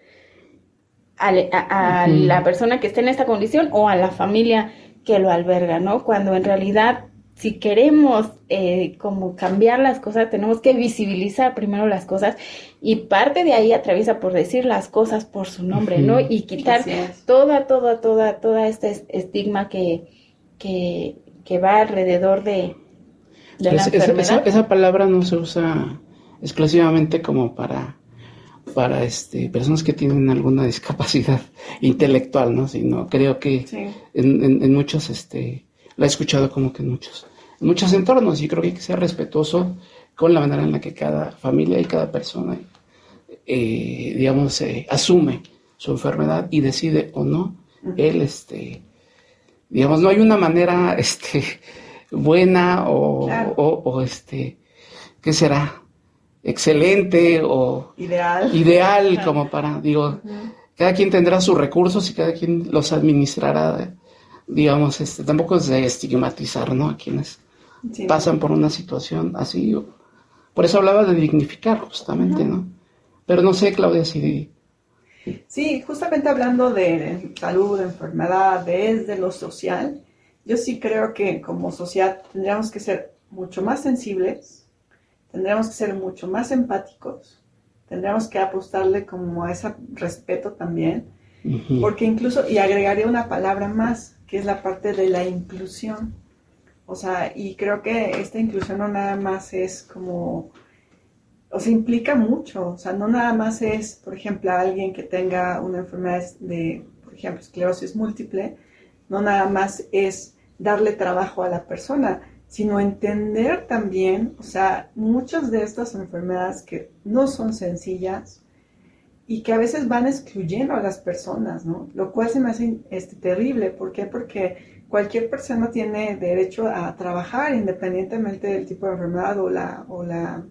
a, la persona que está en esta condición o a la familia que lo alberga, ¿no? Cuando en realidad si queremos eh, como cambiar las cosas, tenemos que visibilizar primero las cosas y parte de ahí atraviesa por decir las cosas por su nombre, ¿no? Y quitar toda, toda, toda, toda este estigma que, que, va alrededor de, la enfermedad. Esa, palabra no se usa exclusivamente como para para este personas que tienen alguna discapacidad intelectual, ¿no? Sino creo que en, en, en, muchos, este, la he escuchado como que en muchos muchos entornos y creo que hay que ser respetuoso con la manera en la que cada familia y cada persona, eh, digamos, eh, asume su enfermedad y decide o no. Él, este, digamos, no hay una manera, este, buena o, o, este, ¿qué será? Excelente o ideal, ideal como para, digo, cada quien tendrá sus recursos y cada quien los administrará, digamos, este, tampoco es de estigmatizar, ¿no? A quienes pasan por una situación así. Por eso hablaba de dignificar, justamente, ¿no? Pero no sé, Claudia, si... Sí, justamente hablando de salud, de enfermedad, desde lo social, yo sí creo que como sociedad tendríamos que ser mucho más sensibles, tendríamos que ser mucho más empáticos, tendríamos que apostarle como a ese respeto también, porque incluso, y agregaría una palabra más, que es la parte de la inclusión. O sea, y creo que esta inclusión no nada más es como, o sea, implica mucho. O sea, no nada más es, por ejemplo, alguien que tenga una enfermedad de, por ejemplo, esclerosis múltiple, no nada más es darle trabajo a la persona, sino entender también, o sea, muchas de estas enfermedades que no son sencillas y que a veces van excluyendo a las personas, ¿no? Lo cual se me hace este, terrible. ¿Por qué? Porque cualquier persona tiene derecho a trabajar independientemente del tipo de enfermedad o la, o la,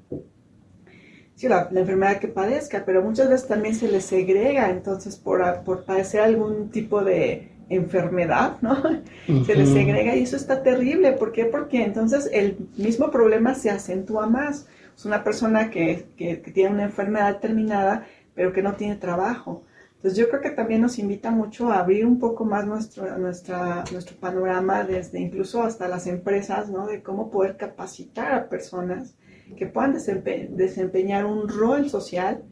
la, enfermedad que padezca, pero muchas veces también se le segrega entonces por, por padecer algún tipo de enfermedad, ¿no? Se le segrega y eso está terrible. ¿Por qué? Porque entonces el mismo problema se acentúa más. Es una persona que, que, que tiene una enfermedad terminada pero que no tiene trabajo. Entonces yo creo que también nos invita mucho a abrir un poco más nuestro, nuestra, nuestro panorama desde incluso hasta las empresas, ¿no? De cómo poder capacitar a personas que puedan desempeñar un rol social,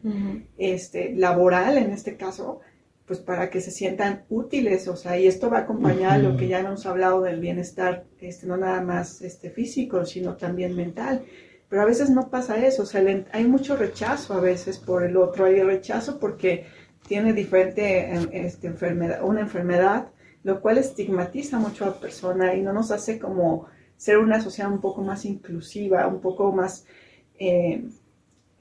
este, laboral en este caso, pues para que se sientan útiles, o sea, y esto va acompañado a lo que ya hemos hablado del bienestar, este, no nada más este, físico, sino también mental. Pero a veces no pasa eso, o sea, hay mucho rechazo a veces por el otro, hay rechazo porque tiene diferente em, este, enfermedad, una enfermedad, lo cual estigmatiza mucho a la persona y no nos hace como ser una sociedad un poco más inclusiva, un poco más eh,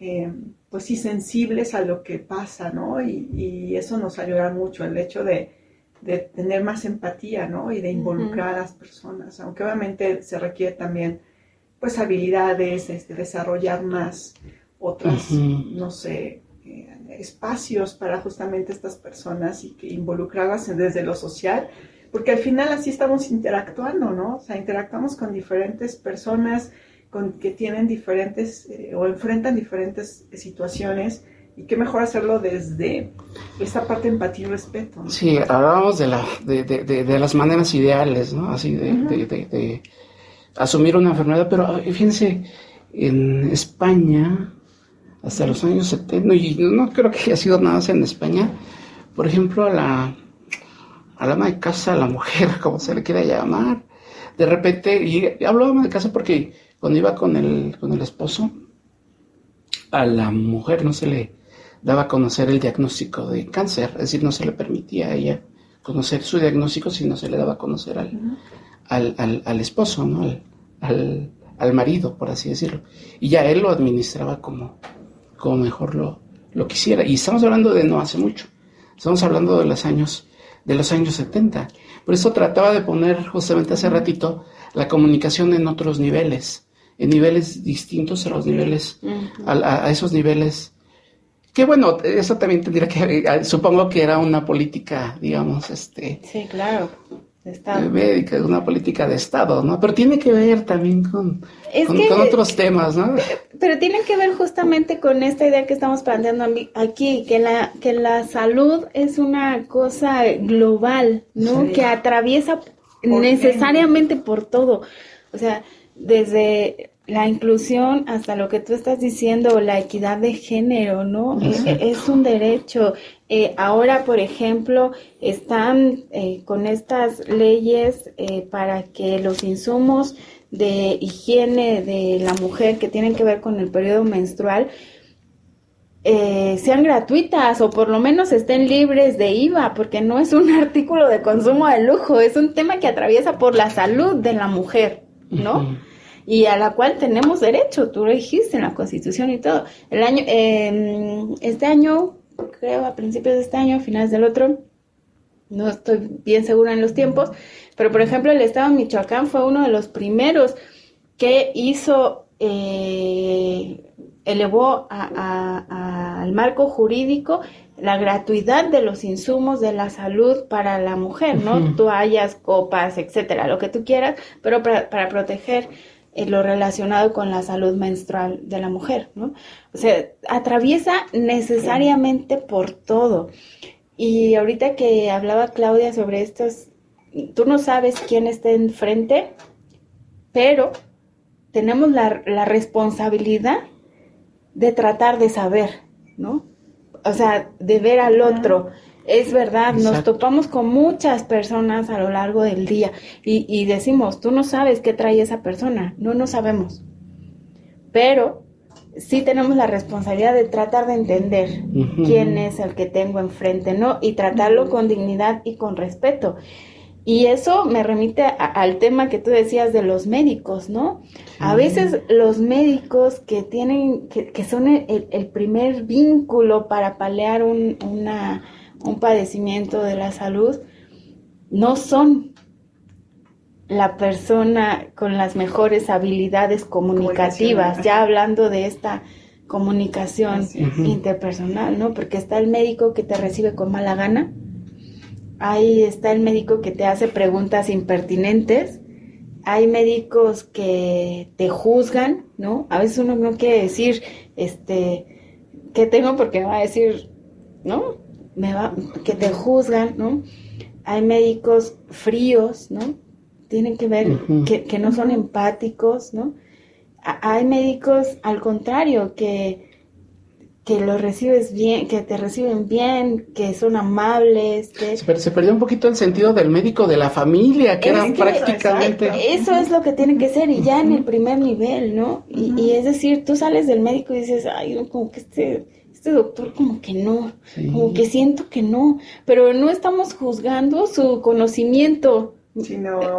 eh, pues sí, sensibles a lo que pasa, ¿no? Y, eso nos ayuda mucho, el hecho de, tener más empatía, ¿no? Y de involucrar a las personas, aunque obviamente se requiere también, pues, habilidades, este, desarrollar más otras, no sé, eh, espacios para justamente estas personas y que involucrarlas desde lo social, porque al final así estamos interactuando, ¿no? O sea, interactuamos con diferentes personas, con, que tienen diferentes eh, o enfrentan diferentes situaciones y qué mejor hacerlo desde esta parte de empatía y respeto. Sí, hablábamos de, la, de, de, de, las maneras ideales, ¿no? Así de, asumir una enfermedad, pero fíjense, en España, hasta los años 70, y no creo que haya sido nada más en España, por ejemplo, a la, a la ama de casa, a la mujer, como se le quiera llamar, de repente, y hablo de ama de casa porque cuando iba con el, con el esposo, a la mujer no se le daba a conocer el diagnóstico de cáncer, es decir, no se le permitía a ella conocer su diagnóstico, sino se le daba a conocer al, al, al, esposo, ¿no? Al, al, marido, por así decirlo. Y ya él lo administraba como, como mejor lo, lo quisiera. Y estamos hablando de no hace mucho, estamos hablando de los años, de los años 70. Por eso trataba de poner justamente hace ratito la comunicación en otros niveles en niveles distintos a los niveles, a, esos niveles. Que bueno, eso también tendría que, supongo que era una política, digamos, este. Sí, claro. De Estado. Médica, una política de Estado, ¿no? Pero tiene que ver también con, con, otros temas, ¿no? Pero tiene que ver justamente con esta idea que estamos planteando aquí, que la, que la salud es una cosa global, ¿no? Que atraviesa necesariamente por todo. O sea, desde la inclusión hasta lo que tú estás diciendo, la equidad de género, ¿no? Es, un derecho. Eh, ahora, por ejemplo, están eh, con estas leyes eh, para que los insumos de higiene de la mujer que tienen que ver con el periodo menstrual sean gratuitas o por lo menos estén libres de IVA, porque no es un artículo de consumo de lujo, es un tema que atraviesa por la salud de la mujer, ¿no? y a la cual tenemos derecho, tú lo dijiste en la Constitución y todo. El año, em, este año, creo a principios de este año, a finales del otro, no estoy bien segura en los tiempos, pero por ejemplo el Estado de Michoacán fue uno de los primeros que hizo, eh, elevó al marco jurídico la gratuidad de los insumos de la salud para la mujer, ¿no? Toallas, copas, etcétera, lo que tú quieras, pero para, para proteger eh, lo relacionado con la salud menstrual de la mujer, ¿no? O sea, atraviesa necesariamente por todo. Y ahorita que hablaba Claudia sobre estos, tú no sabes quién está enfrente, pero tenemos la, la responsabilidad de tratar de saber, ¿no? O sea, de ver al otro. Es verdad, nos topamos con muchas personas a lo largo del día y, decimos, tú no sabes qué trae esa persona, no, no sabemos. Pero sí tenemos la responsabilidad de tratar de entender quién es el que tengo enfrente, ¿no? Y tratarlo con dignidad y con respeto. Y eso me remite al tema que tú decías de los médicos, ¿no? A veces los médicos que tienen, que, son el, primer vínculo para palear una un padecimiento de la salud, no son la persona con las mejores habilidades comunicativas, ya hablando de esta comunicación interpersonal, ¿no? Porque está el médico que te recibe con mala gana, ahí está el médico que te hace preguntas impertinentes, hay médicos que te juzgan, ¿no? A veces uno no quiere decir, este, ¿qué tengo? Porque va a decir, ¿no? Me va, que te juzgan, ¿no? Hay médicos fríos, ¿no? Tienen que ver que, que no son empáticos, ¿no? hay médicos al contrario que que lo recibes bien, que te reciben bien, que son amables. Que... Pero se perdió un poquito el sentido del médico de la familia, que era prácticamente... Eso es lo que tiene que ser, y ya en el primer nivel, ¿no? Y, es decir, tú sales del médico y dices, ay, como que este, este doctor como que no, como que siento que no, pero no estamos juzgando su conocimiento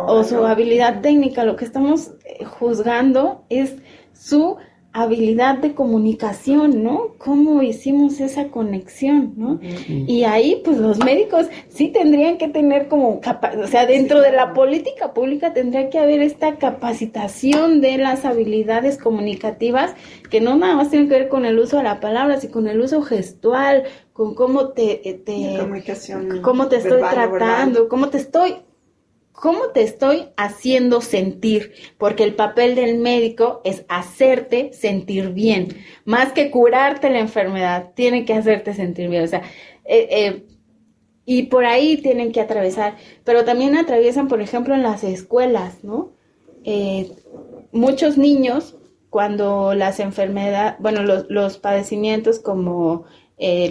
o su habilidad técnica, lo que estamos eh, juzgando es su habilidad de comunicación, ¿no? ¿Cómo hicimos esa conexión, ¿no? Y ahí, pues los médicos sí tendrían que tener como, o sea, dentro de la política pública tendría que haber esta capacitación de las habilidades comunicativas que no nada más tienen que ver con el uso de la palabra, sino con el uso gestual, con cómo te, eh, te cómo te estoy tratando, cómo te estoy ¿Cómo te estoy haciendo sentir? Porque el papel del médico es hacerte sentir bien, más que curarte la enfermedad, tiene que hacerte sentir bien. O sea, eh, eh, y por ahí tienen que atravesar, pero también atraviesan, por ejemplo, en las escuelas, ¿no? Eh, muchos niños, cuando las enfermedades, bueno, los, los padecimientos como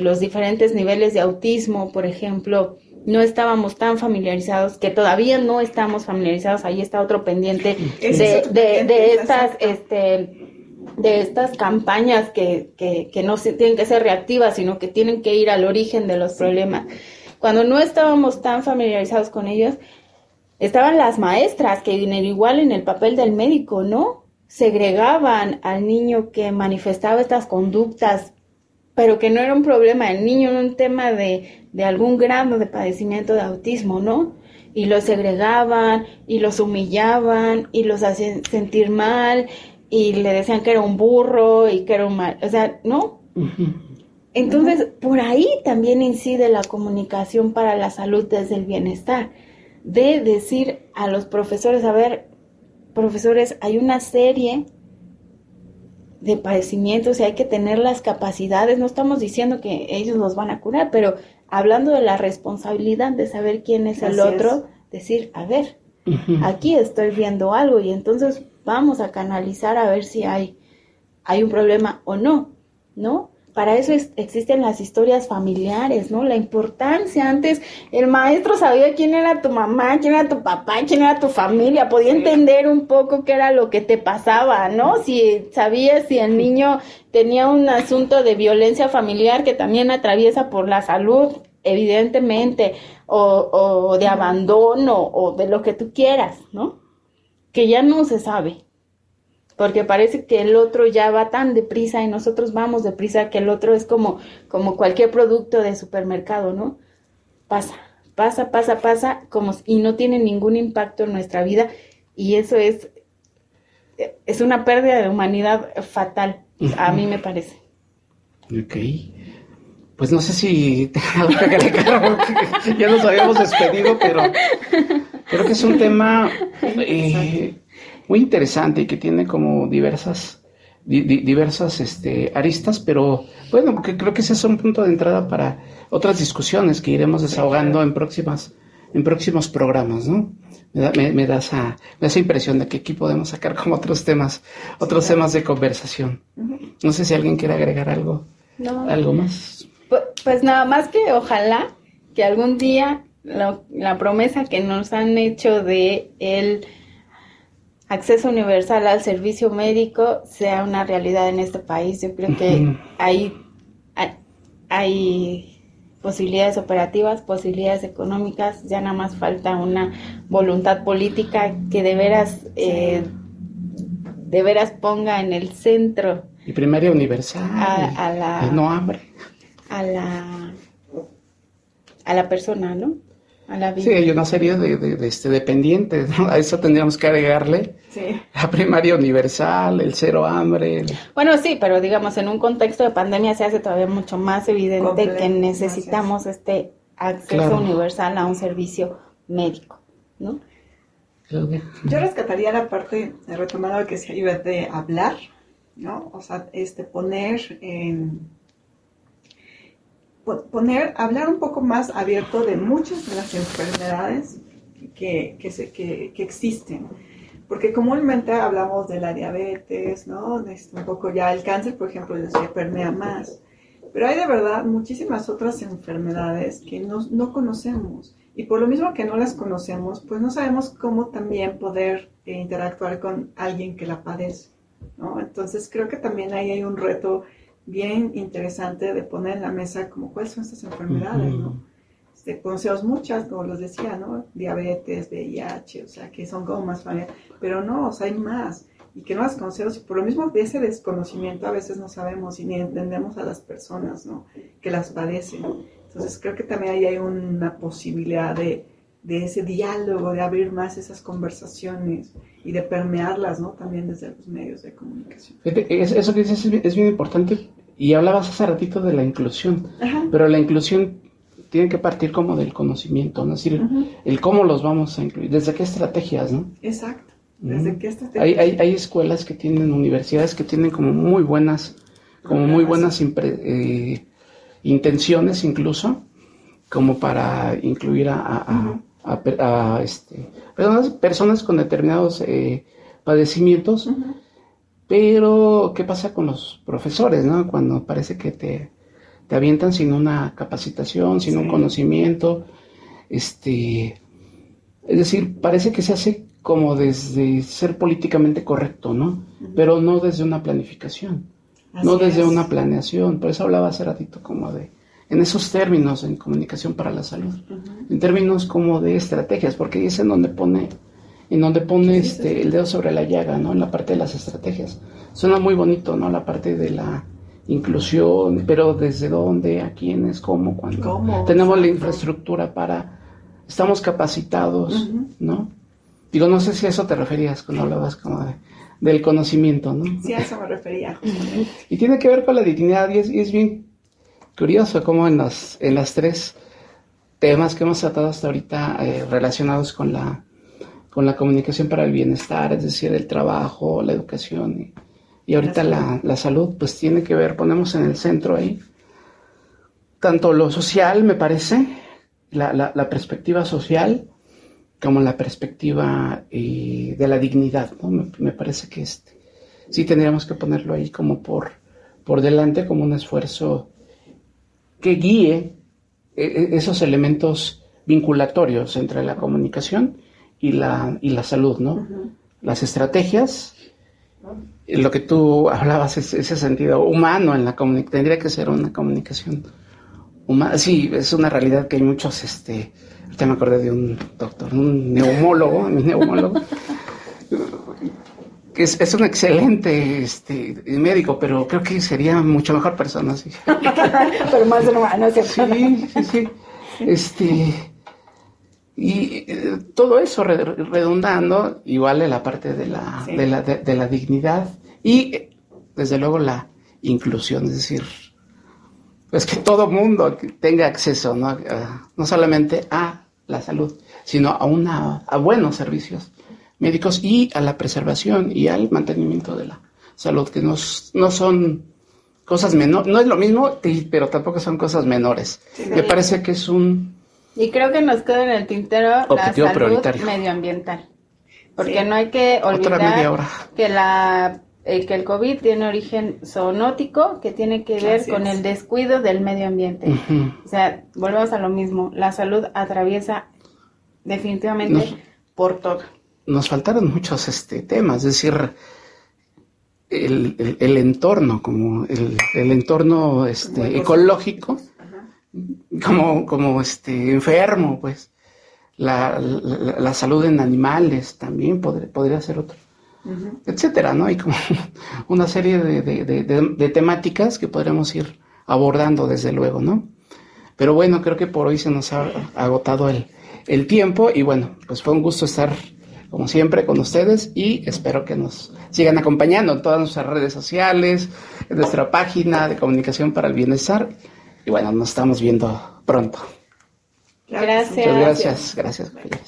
los diferentes niveles de autismo, por ejemplo, no estábamos tan familiarizados, que todavía no estamos familiarizados, ahí está otro pendiente de, estas, este, de estas campañas que, que, no se, tienen que ser reactivas, sino que tienen que ir al origen de los problemas. Cuando no estábamos tan familiarizados con ellos, estaban las maestras que igual en el papel del médico, ¿no? Segregaban al niño que manifestaba estas conductas pero que no era un problema del niño, era un tema de, de algún grado de padecimiento de autismo, ¿no? Y los segregaban y los humillaban y los hacían sentir mal y le decían que era un burro y que era un mal, o sea, ¿no? Entonces, por ahí también incide la comunicación para la salud desde el bienestar, de decir a los profesores, a ver, profesores, hay una serie de padecimientos y hay que tener las capacidades. No estamos diciendo que ellos los van a curar, pero hablando de la responsabilidad de saber quién es el otro, decir, a ver, aquí estoy viendo algo y entonces vamos a canalizar a ver si hay, hay un problema o no, ¿no? Para eso existen las historias familiares, ¿no? La importancia. Antes el maestro sabía quién era tu mamá, quién era tu papá, quién era tu familia, podía entender un poco qué era lo que te pasaba, ¿no? Si sabías si el niño tenía un asunto de violencia familiar que también atraviesa por la salud, evidentemente, o, o de abandono, o de lo que tú quieras, ¿no? Que ya no se sabe porque parece que el otro ya va tan deprisa y nosotros vamos deprisa que el otro es como, como cualquier producto de supermercado, ¿no? Pasa, pasa, pasa, pasa, como, y no tiene ningún impacto en nuestra vida y eso es, es una pérdida de humanidad fatal, a mí me parece. Ok. Pues no sé si ya nos habíamos despedido, pero creo que es un tema eh, muy interesante y que tiene como diversas, diversas este, aristas, pero bueno, que creo que ese es un punto de entrada para otras discusiones que iremos desahogando en próximas en próximos programas, ¿no? Me da, me, da, esa, esa, impresión de que aquí podemos sacar como otros temas, otros temas de conversación. No sé si alguien quiere agregar algo, algo más. Pues, pues, nada más que ojalá que algún día la promesa que nos han hecho de el acceso universal al servicio médico sea una realidad en este país. Yo creo que hay, hay, posibilidades operativas, posibilidades económicas, ya nada más falta una voluntad política que de veras, eh, de veras ponga en el centro. Y primaria universal. A, la, no hambre. A la, a la persona, ¿no? Sí, hay una serie de, este, dependientes, A eso tendríamos que agregarle la primaria universal, el cero hambre. Bueno, sí, pero digamos, en un contexto de pandemia se hace todavía mucho más evidente que necesitamos este acceso universal a un servicio médico, ¿no? Yo rescataría la parte, retomada que se iba de hablar, ¿no? O sea, este, poner en poner, hablar un poco más abierto de muchas de las enfermedades que, que, se, que, que existen. Porque comúnmente hablamos de la diabetes, ¿no? Un poco ya el cáncer, por ejemplo, se permea más. Pero hay de verdad muchísimas otras enfermedades que no, no conocemos. Y por lo mismo que no las conocemos, pues no sabemos cómo también poder eh, interactuar con alguien que la padece. ¿no? Entonces creo que también ahí hay un reto bien interesante de poner en la mesa como cuáles son estas enfermedades, ¿no? Este, conocemos muchas, como los decía, ¿no? Diabetes, VIH, o sea, que son como más familiares, pero no, o sea, hay más y que no las conocemos y por lo mismo de ese desconocimiento a veces no sabemos y ni entendemos a las personas, ¿no? Que las padecen. Entonces creo que también ahí hay una posibilidad de, de ese diálogo, de abrir más esas conversaciones y de permearlas, ¿no? También desde los medios de comunicación. Eso que dices es bien importante y hablabas hace ratito de la inclusión, pero la inclusión tiene que partir como del conocimiento, ¿no? Es decir, el cómo los vamos a incluir, desde qué estrategias, ¿no? Exacto, desde qué estrategias. Hay, hay, hay, escuelas que tienen, universidades que tienen como muy buenas, como muy buenas eh, intenciones incluso, como para incluir a, a, este, personas, personas con determinados eh, padecimientos pero, ¿qué pasa con los profesores, no? Cuando parece que te, te avientan sin una capacitación, sin un conocimiento, este, es decir, parece que se hace como desde ser políticamente correcto, ¿no? Pero no desde una planificación, no desde una planeación. Por eso hablaba hace ratito como de, en esos términos en comunicación para la salud, en términos como de estrategias, porque es en donde pone en donde pone este, el dedo sobre la llaga, ¿no? En la parte de las estrategias. Suena muy bonito, ¿no? La parte de la inclusión, pero desde dónde, a quiénes, cómo, cuándo. Tenemos la infraestructura para, estamos capacitados, ¿no? Digo, no sé si a eso te referías cuando hablabas como de, del conocimiento, ¿no? Sí, a eso me refería. y tiene que ver con la dignidad y es, bien curioso cómo en las, en las tres temas que hemos tratado hasta ahorita eh, relacionados con la con la comunicación para el bienestar, es decir, el trabajo, la educación y, ahorita la, salud, pues tiene que ver, ponemos en el centro ahí, tanto lo social, me parece, la, perspectiva social, como la perspectiva eh, de la dignidad, ¿no? Me, parece que este, sí tendríamos que ponerlo ahí como por, por delante, como un esfuerzo que guíe eh, eh, esos elementos vinculatorios entre la comunicación y la, y la salud, ¿no? Las estrategias, lo que tú hablabas, es ese sentido humano en la comunicación, tendría que ser una comunicación humana. Sí, es una realidad que hay muchos, este, ahorita me acordé de un doctor, un neumólogo, un neumólogo, que es, es, un excelente este, médico, pero creo que sería mucho mejor persona, sí. pero más humano, ¿cierto? Sí, sí, sí. Este, y eh, todo eso redundando, igual en la parte de la, de, la, de, la dignidad y desde luego la inclusión, es decir, pues que todo mundo tenga acceso, ¿no? no solamente a la salud, sino a, una, a buenos servicios médicos y a la preservación y al mantenimiento de la salud, que no, no son cosas menores, no es lo mismo, pero tampoco son cosas menores. Me parece que es un y creo que nos queda en el tintero la salud medioambiental. Porque no hay que olvidar que la eh, que el COVID tiene origen zoonótico que tiene que ver con el descuido del medio ambiente. O sea, volvemos a lo mismo, la salud atraviesa definitivamente por todo. Nos faltaron muchos este temas, es decir, el, el, entorno, como el, el entorno este, ecológico, como, como este, enfermo, pues. La, la, salud en animales también podría, podría ser otro, etcétera, ¿no? Hay como una serie de, de, de, temáticas que podríamos ir abordando, desde luego, ¿no? Pero bueno, creo que por hoy se nos ha agotado el, el tiempo y bueno, pues fue un gusto estar como siempre con ustedes y espero que nos sigan acompañando en todas nuestras redes sociales, en nuestra página de comunicación para el bienestar y bueno, nos estamos viendo pronto. Gracias. Muchas gracias. Gracias. gracias.